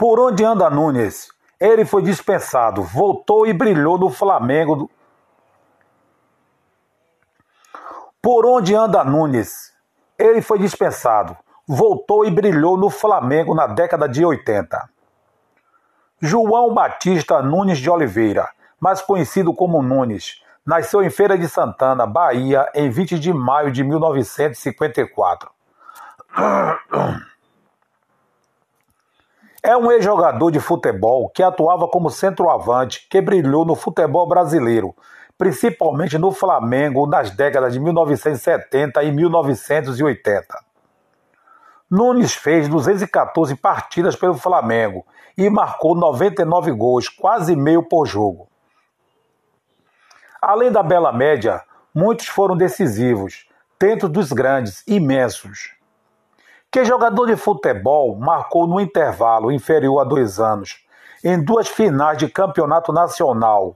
Por onde anda Nunes? Ele foi dispensado, voltou e brilhou no Flamengo. Por onde anda Nunes? Ele foi dispensado, voltou e brilhou no Flamengo na década de 80. João Batista Nunes de Oliveira, mais conhecido como Nunes, nasceu em Feira de Santana, Bahia, em 20 de maio de 1954. É um ex-jogador de futebol que atuava como centroavante, que brilhou no futebol brasileiro, principalmente no Flamengo nas décadas de 1970 e 1980. Nunes fez 214 partidas pelo Flamengo e marcou 99 gols, quase meio por jogo. Além da bela média, muitos foram decisivos, dentro dos grandes, imensos. Que jogador de futebol marcou no intervalo inferior a dois anos, em duas finais de campeonato nacional,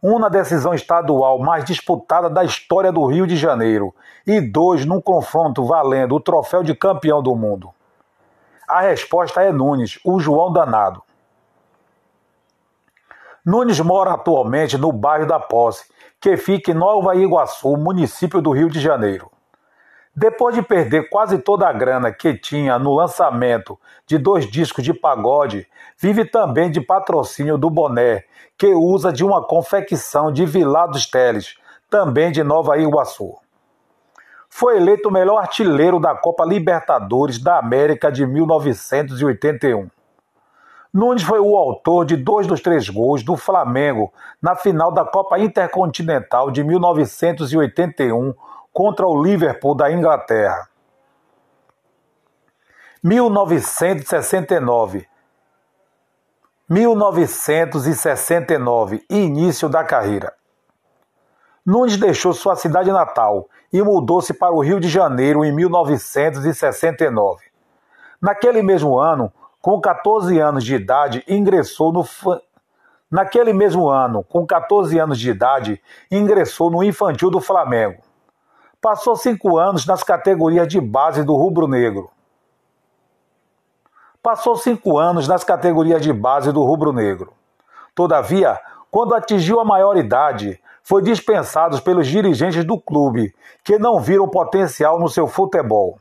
uma decisão estadual mais disputada da história do Rio de Janeiro e dois num confronto valendo o troféu de campeão do mundo? A resposta é Nunes, o João Danado. Nunes mora atualmente no bairro da Posse, que fica em Nova Iguaçu, município do Rio de Janeiro. Depois de perder quase toda a grana que tinha no lançamento de dois discos de pagode, vive também de patrocínio do boné, que usa de uma confecção de Vilar dos Teles, também de Nova Iguaçu. Foi eleito o melhor artilheiro da Copa Libertadores da América de 1981. Nunes foi o autor de dois dos três gols do Flamengo na final da Copa Intercontinental de 1981 contra o Liverpool da Inglaterra. 1969 1969, início da carreira. Nunes deixou sua cidade natal e mudou-se para o Rio de Janeiro em 1969. Naquele mesmo ano, com 14 anos de idade, ingressou no Naquele mesmo ano, com 14 anos de idade, ingressou no infantil do Flamengo. Passou cinco anos nas categorias de base do Rubro Negro. Passou cinco anos nas categorias de base do Rubro Negro. Todavia, quando atingiu a maioridade, foi dispensado pelos dirigentes do clube, que não viram potencial no seu futebol.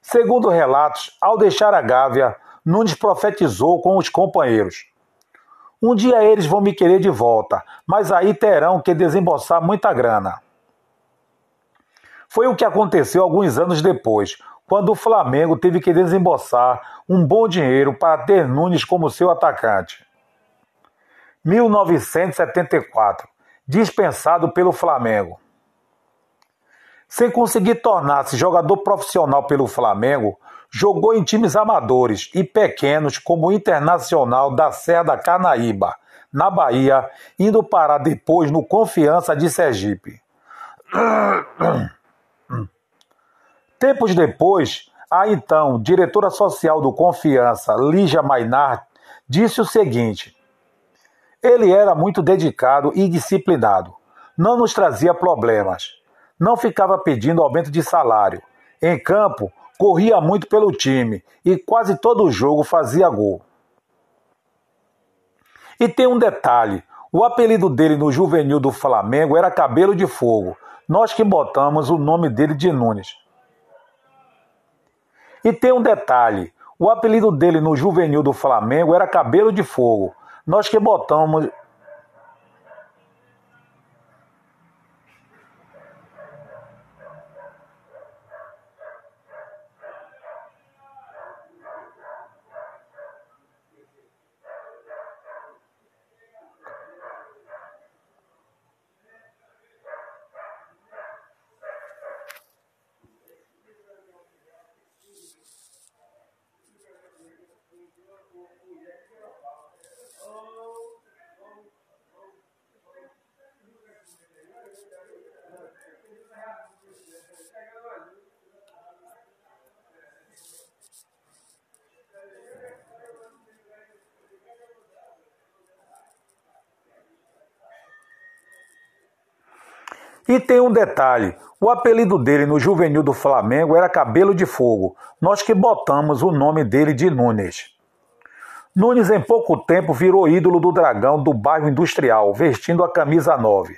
Segundo relatos, ao deixar a Gávea, Nunes profetizou com os companheiros: Um dia eles vão me querer de volta, mas aí terão que desembolsar muita grana. Foi o que aconteceu alguns anos depois, quando o Flamengo teve que desembolsar um bom dinheiro para ter Nunes como seu atacante. 1974 dispensado pelo Flamengo. Sem conseguir tornar-se jogador profissional pelo Flamengo, jogou em times amadores e pequenos como o Internacional da Serra da Carnaíba, na Bahia, indo parar depois no Confiança de Sergipe. Tempos depois, a então diretora social do Confiança, Lígia Mainar, disse o seguinte: Ele era muito dedicado e disciplinado, não nos trazia problemas, não ficava pedindo aumento de salário. Em campo, corria muito pelo time e quase todo jogo fazia gol. E tem um detalhe: o apelido dele no juvenil do Flamengo era Cabelo de Fogo. Nós que botamos o nome dele de Nunes. E tem um detalhe: o apelido dele no juvenil do Flamengo era Cabelo de Fogo. Nós que botamos E tem um detalhe: o apelido dele no juvenil do Flamengo era Cabelo de Fogo. Nós que botamos o nome dele de Nunes. Nunes, em pouco tempo, virou ídolo do Dragão do bairro Industrial, vestindo a camisa 9.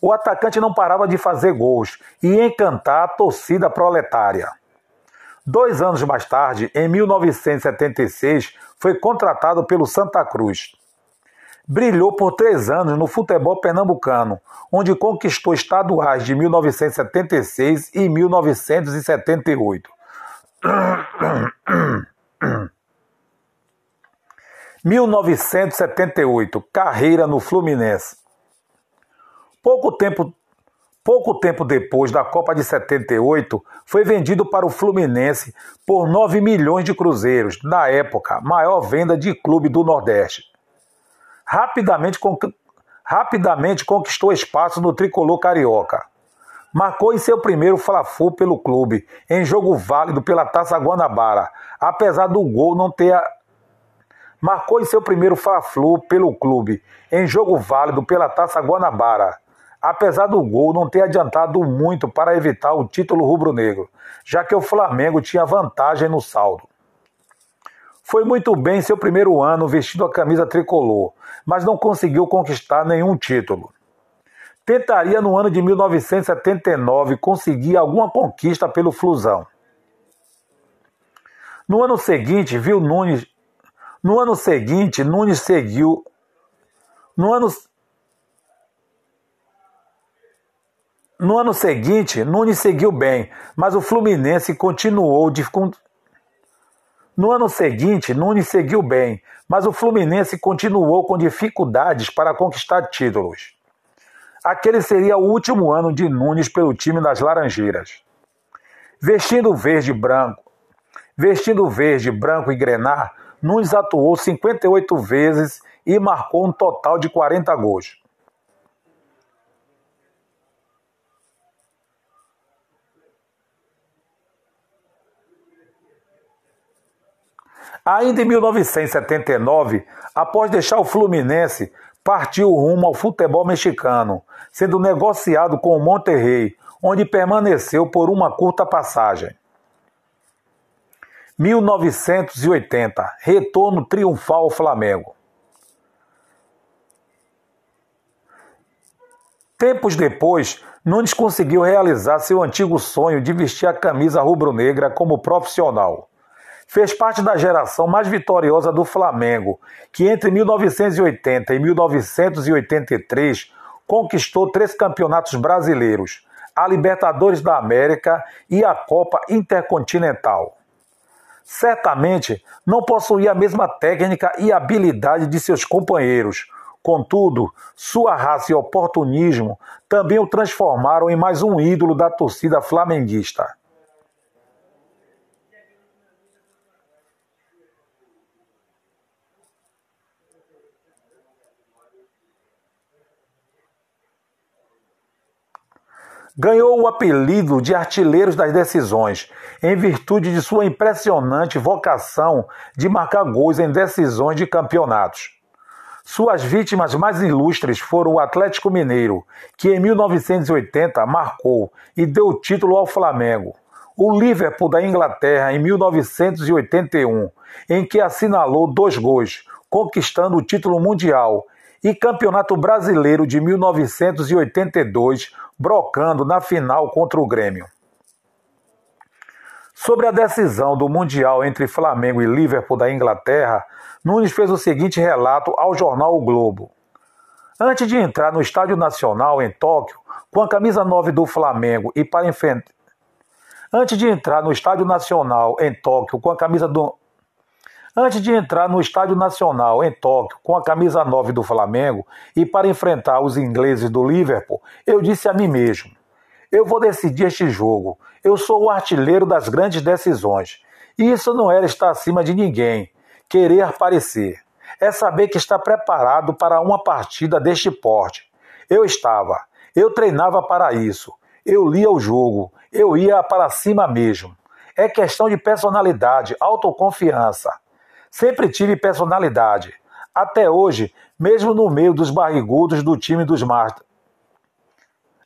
O atacante não parava de fazer gols e encantar a torcida proletária. Dois anos mais tarde, em 1976, foi contratado pelo Santa Cruz. Brilhou por três anos no futebol pernambucano, onde conquistou estaduais de 1976 e 1978. 1978, carreira no Fluminense. Pouco tempo, pouco tempo depois da Copa de 78, foi vendido para o Fluminense por 9 milhões de cruzeiros, na época, maior venda de clube do Nordeste. Rapidamente, rapidamente conquistou espaço no tricolor carioca. Marcou em seu primeiro Fla-Flu pelo clube, em jogo válido pela Taça Guanabara, apesar do gol não ter marcou em seu primeiro Fla-Flu pelo clube, em jogo válido pela Taça Guanabara, apesar do gol não ter adiantado muito para evitar o título rubro-negro, já que o Flamengo tinha vantagem no saldo. Foi muito bem em seu primeiro ano vestindo a camisa tricolor, mas não conseguiu conquistar nenhum título. Tentaria no ano de 1979 conseguir alguma conquista pelo Flusão. No ano seguinte, viu Nunes no ano seguinte, Nunes seguiu. No ano, no ano seguinte, Nunes seguiu bem, mas o Fluminense continuou de. No ano seguinte, Nunes seguiu bem, mas o Fluminense continuou com dificuldades para conquistar títulos. Aquele seria o último ano de Nunes pelo time das Laranjeiras. Vestindo verde e branco, vestindo verde, branco e grenar, Nunes atuou 58 vezes e marcou um total de 40 gols. Ainda em 1979, após deixar o Fluminense, partiu rumo ao futebol mexicano, sendo negociado com o Monterrey, onde permaneceu por uma curta passagem. 1980, retorno triunfal ao Flamengo. Tempos depois, Nunes conseguiu realizar seu antigo sonho de vestir a camisa rubro-negra como profissional. Fez parte da geração mais vitoriosa do Flamengo, que entre 1980 e 1983 conquistou três campeonatos brasileiros, a Libertadores da América e a Copa Intercontinental certamente não possuía a mesma técnica e habilidade de seus companheiros. Contudo, sua raça e oportunismo também o transformaram em mais um ídolo da torcida flamenguista. Ganhou o apelido de Artilheiros das Decisões, em virtude de sua impressionante vocação de marcar gols em decisões de campeonatos. Suas vítimas mais ilustres foram o Atlético Mineiro, que em 1980 marcou e deu título ao Flamengo, o Liverpool da Inglaterra em 1981, em que assinalou dois gols, conquistando o título mundial, e Campeonato Brasileiro de 1982, brocando na final contra o Grêmio. Sobre a decisão do Mundial entre Flamengo e Liverpool da Inglaterra, Nunes fez o seguinte relato ao jornal O Globo. Antes de entrar no Estádio Nacional em Tóquio, com a camisa 9 do Flamengo e para enfrentar Antes de entrar no Estádio Nacional em Tóquio com a camisa do Antes de entrar no Estádio Nacional em Tóquio com a camisa 9 do Flamengo e para enfrentar os ingleses do Liverpool, eu disse a mim mesmo: eu vou decidir este jogo. Eu sou o artilheiro das grandes decisões. E isso não era estar acima de ninguém, querer aparecer. É saber que está preparado para uma partida deste porte. Eu estava, eu treinava para isso. Eu lia o jogo, eu ia para cima mesmo. É questão de personalidade, autoconfiança. Sempre tive personalidade. Até hoje, mesmo no meio dos barrigudos do time dos Masters.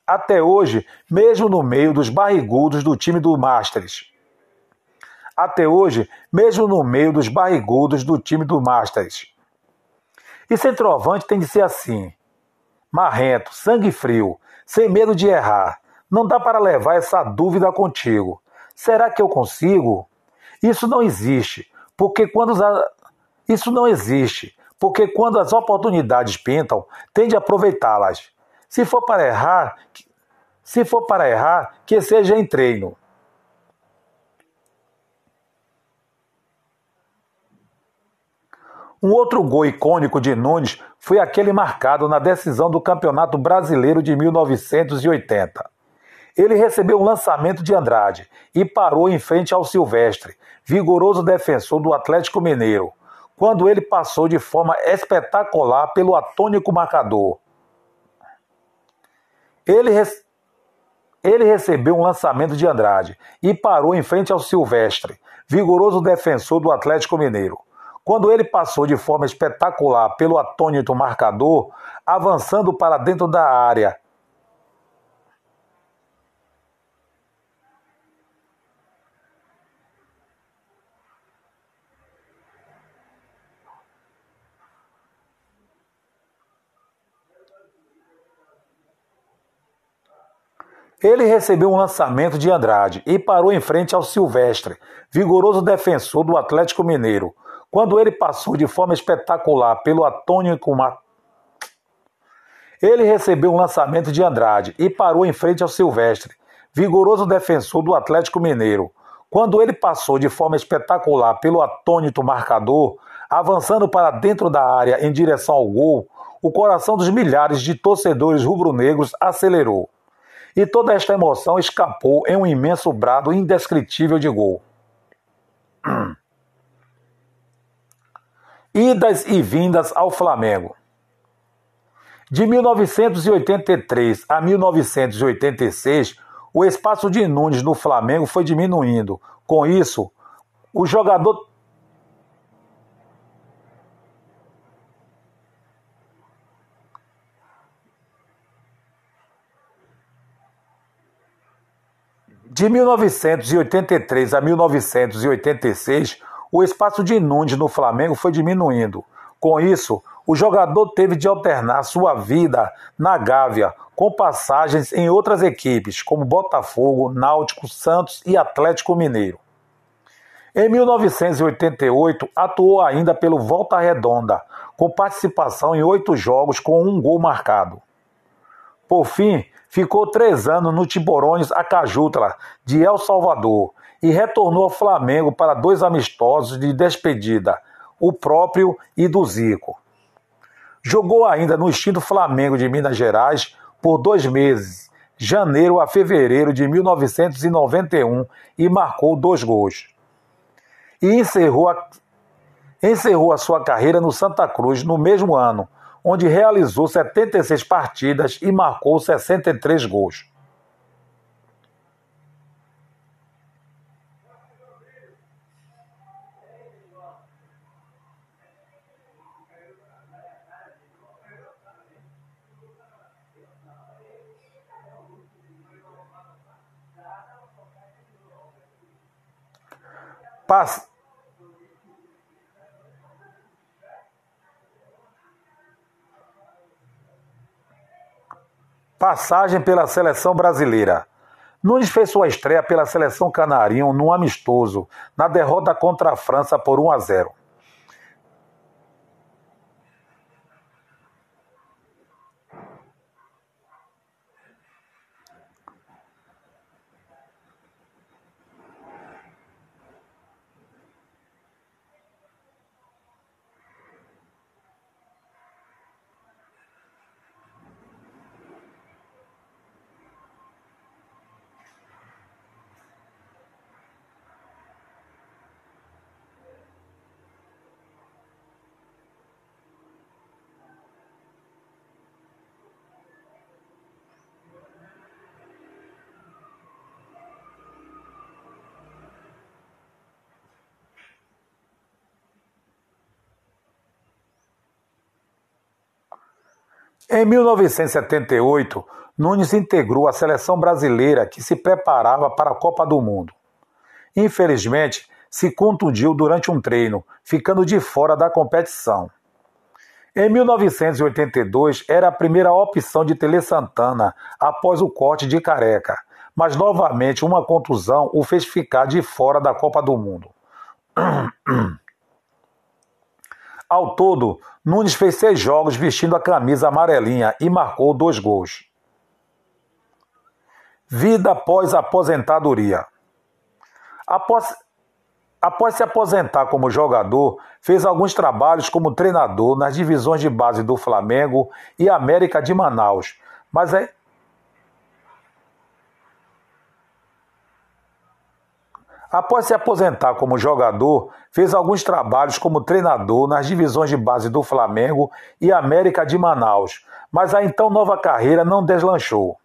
Até hoje, mesmo no meio dos barrigudos do time do Masters. até hoje, mesmo no meio dos barrigudos do time do Masters. E centroavante tem de ser assim: marrento, sangue frio, sem medo de errar. Não dá para levar essa dúvida contigo. Será que eu consigo? Isso não existe, porque quando isso não existe, porque quando as oportunidades pintam, tende a aproveitá-las. Se for para errar, se for para errar, que seja em treino. Um outro gol icônico de Nunes foi aquele marcado na decisão do Campeonato Brasileiro de 1980. Ele recebeu um lançamento de Andrade e parou em frente ao Silvestre, vigoroso defensor do Atlético Mineiro, quando ele passou de forma espetacular pelo atônico marcador. Ele, ele recebeu um lançamento de Andrade e parou em frente ao Silvestre, vigoroso defensor do Atlético Mineiro quando ele passou de forma espetacular pelo atônito marcador, avançando para dentro da área. Ele recebeu um lançamento de Andrade e parou em frente ao Silvestre, vigoroso defensor do Atlético Mineiro, quando ele passou de forma espetacular pelo. Ele recebeu um lançamento de Andrade e parou em frente ao Silvestre, vigoroso defensor do Atlético Mineiro. Quando ele passou de forma espetacular pelo atônito marcador, avançando para dentro da área em direção ao gol, o coração dos milhares de torcedores rubro-negros acelerou. E toda esta emoção escapou em um imenso brado indescritível de gol. Idas e vindas ao Flamengo. De 1983 a 1986, o espaço de Nunes no Flamengo foi diminuindo. Com isso, o jogador De 1983 a 1986, o espaço de Nunes no Flamengo foi diminuindo. Com isso, o jogador teve de alternar sua vida na Gávea, com passagens em outras equipes, como Botafogo, Náutico, Santos e Atlético Mineiro. Em 1988, atuou ainda pelo Volta Redonda, com participação em oito jogos com um gol marcado. Por fim, ficou três anos no Tiborões Acajutla, de El Salvador, e retornou ao Flamengo para dois amistosos de despedida, o próprio e do Zico. Jogou ainda no extinto Flamengo de Minas Gerais por dois meses, janeiro a fevereiro de 1991, e marcou dois gols. E encerrou a, encerrou a sua carreira no Santa Cruz no mesmo ano, onde realizou 76 partidas e marcou 63 gols. Pass... Passagem pela seleção brasileira. Nunes fez sua estreia pela seleção canarinho num amistoso, na derrota contra a França por 1 a 0. Em 1978, Nunes integrou a seleção brasileira que se preparava para a Copa do Mundo. Infelizmente, se contundiu durante um treino, ficando de fora da competição. Em 1982, era a primeira opção de Tele Santana após o corte de careca, mas novamente uma contusão o fez ficar de fora da Copa do Mundo. Ao todo, Nunes fez seis jogos vestindo a camisa amarelinha e marcou dois gols. Vida após aposentadoria. Após, após se aposentar como jogador, fez alguns trabalhos como treinador nas divisões de base do Flamengo e América de Manaus, mas é, Após se aposentar como jogador, fez alguns trabalhos como treinador nas divisões de base do Flamengo e América de Manaus, mas a então nova carreira não deslanchou.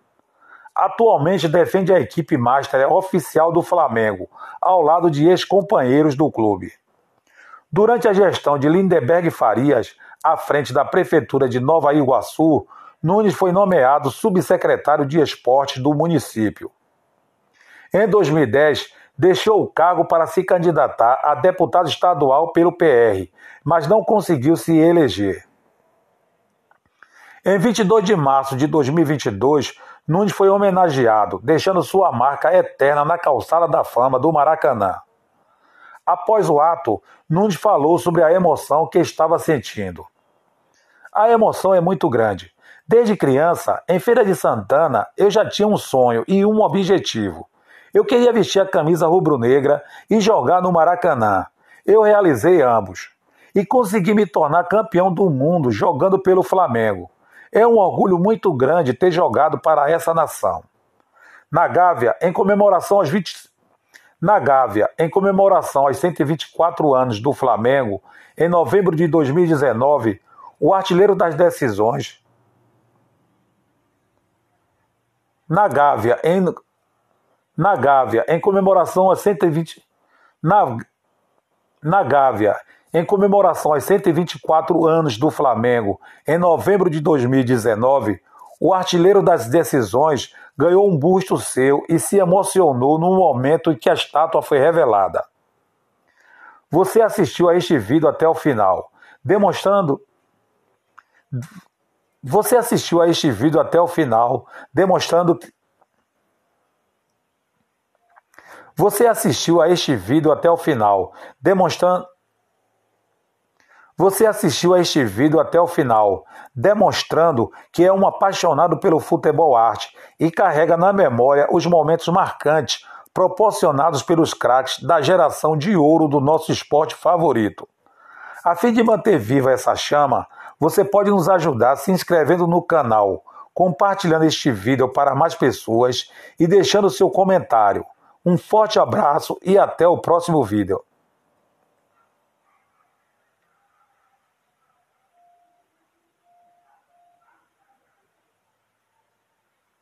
Atualmente defende a equipe master oficial do Flamengo, ao lado de ex-companheiros do clube. Durante a gestão de Lindeberg Farias, à frente da Prefeitura de Nova Iguaçu, Nunes foi nomeado subsecretário de esportes do município. Em 2010, deixou o cargo para se candidatar a deputado estadual pelo PR, mas não conseguiu se eleger. Em 22 de março de 2022, Nunes foi homenageado, deixando sua marca eterna na calçada da fama do Maracanã. Após o ato, Nunes falou sobre a emoção que estava sentindo. A emoção é muito grande. Desde criança, em Feira de Santana, eu já tinha um sonho e um objetivo eu queria vestir a camisa rubro-negra e jogar no Maracanã. Eu realizei ambos e consegui me tornar campeão do mundo jogando pelo Flamengo. É um orgulho muito grande ter jogado para essa nação. Na Gávea, em comemoração aos 20 na Gávea, em comemoração aos 124 anos do Flamengo, em novembro de 2019, o artilheiro das decisões na Gávea, em na Gávea, em comemoração aos 120 na, na Gávea, em comemoração aos 124 anos do Flamengo, em novembro de 2019, o artilheiro das decisões ganhou um busto seu e se emocionou no momento em que a estátua foi revelada. Você assistiu a este vídeo até o final, demonstrando Você assistiu a este vídeo até o final, demonstrando Você assistiu a este vídeo até o final, demonstrando você assistiu a este vídeo até o final, demonstrando que é um apaixonado pelo futebol arte e carrega na memória os momentos marcantes proporcionados pelos craques da geração de ouro do nosso esporte favorito. A fim de manter viva essa chama, você pode nos ajudar se inscrevendo no canal, compartilhando este vídeo para mais pessoas e deixando seu comentário. Um forte abraço e até o próximo vídeo.